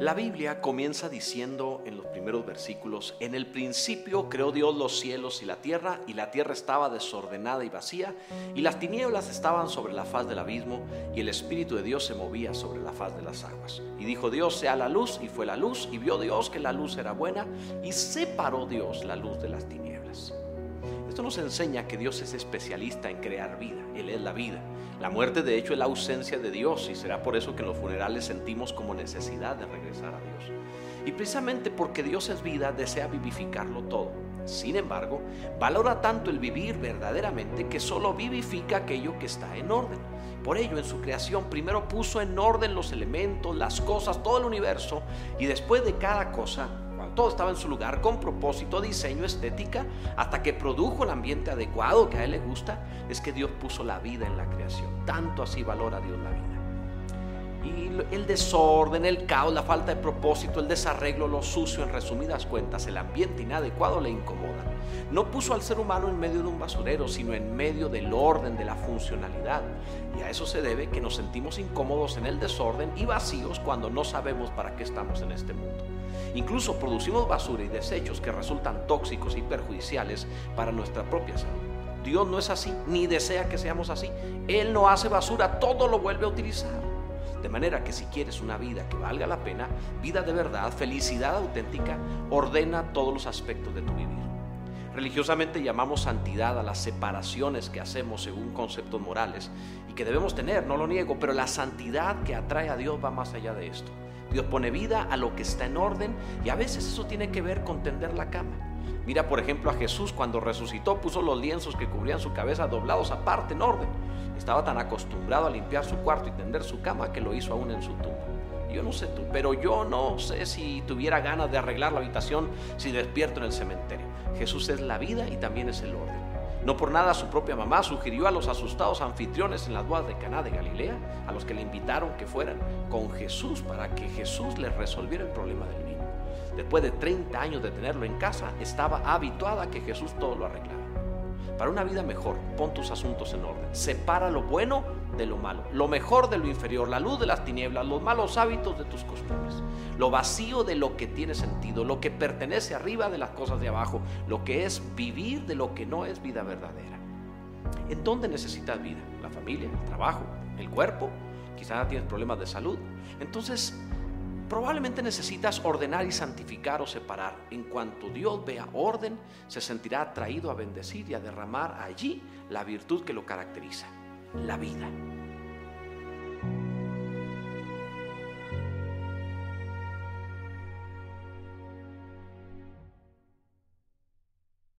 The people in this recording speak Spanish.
La Biblia comienza diciendo en los primeros versículos, en el principio creó Dios los cielos y la tierra, y la tierra estaba desordenada y vacía, y las tinieblas estaban sobre la faz del abismo, y el Espíritu de Dios se movía sobre la faz de las aguas. Y dijo Dios, sea la luz, y fue la luz, y vio Dios que la luz era buena, y separó Dios la luz de las tinieblas. Esto nos enseña que Dios es especialista en crear vida, Él es la vida. La muerte de hecho es la ausencia de Dios y será por eso que en los funerales sentimos como necesidad de regresar a Dios. Y precisamente porque Dios es vida, desea vivificarlo todo. Sin embargo, valora tanto el vivir verdaderamente que solo vivifica aquello que está en orden. Por ello, en su creación, primero puso en orden los elementos, las cosas, todo el universo, y después de cada cosa todo estaba en su lugar con propósito, diseño, estética, hasta que produjo el ambiente adecuado que a él le gusta, es que Dios puso la vida en la creación. Tanto así valora Dios la vida. Y el desorden, el caos, la falta de propósito, el desarreglo, lo sucio, en resumidas cuentas, el ambiente inadecuado le incomoda. No puso al ser humano en medio de un basurero, sino en medio del orden, de la funcionalidad. Y a eso se debe que nos sentimos incómodos en el desorden y vacíos cuando no sabemos para qué estamos en este mundo. Incluso producimos basura y desechos que resultan tóxicos y perjudiciales para nuestra propia salud. Dios no es así, ni desea que seamos así. Él no hace basura, todo lo vuelve a utilizar. De manera que si quieres una vida que valga la pena, vida de verdad, felicidad auténtica, ordena todos los aspectos de tu vivir. Religiosamente llamamos santidad a las separaciones que hacemos según conceptos morales y que debemos tener, no lo niego, pero la santidad que atrae a Dios va más allá de esto. Dios pone vida a lo que está en orden y a veces eso tiene que ver con tender la cama. Mira, por ejemplo, a Jesús cuando resucitó puso los lienzos que cubrían su cabeza doblados aparte en orden. Estaba tan acostumbrado a limpiar su cuarto y tender su cama que lo hizo aún en su tumba. Yo no sé tú, pero yo no sé si tuviera ganas de arreglar la habitación si despierto en el cementerio. Jesús es la vida y también es el orden. No por nada su propia mamá sugirió a los asustados anfitriones en las bodas de Caná de Galilea, a los que le invitaron que fueran con Jesús para que Jesús les resolviera el problema del vino. Después de 30 años de tenerlo en casa, estaba habituada a que Jesús todo lo arreglara. Para una vida mejor, pon tus asuntos en orden. Separa lo bueno de lo malo, lo mejor de lo inferior, la luz de las tinieblas, los malos hábitos de tus costumbres, lo vacío de lo que tiene sentido, lo que pertenece arriba de las cosas de abajo, lo que es vivir de lo que no es vida verdadera. ¿En dónde necesitas vida? ¿La familia? ¿El trabajo? ¿El cuerpo? Quizás tienes problemas de salud. Entonces, probablemente necesitas ordenar y santificar o separar. En cuanto Dios vea orden, se sentirá atraído a bendecir y a derramar allí la virtud que lo caracteriza, la vida.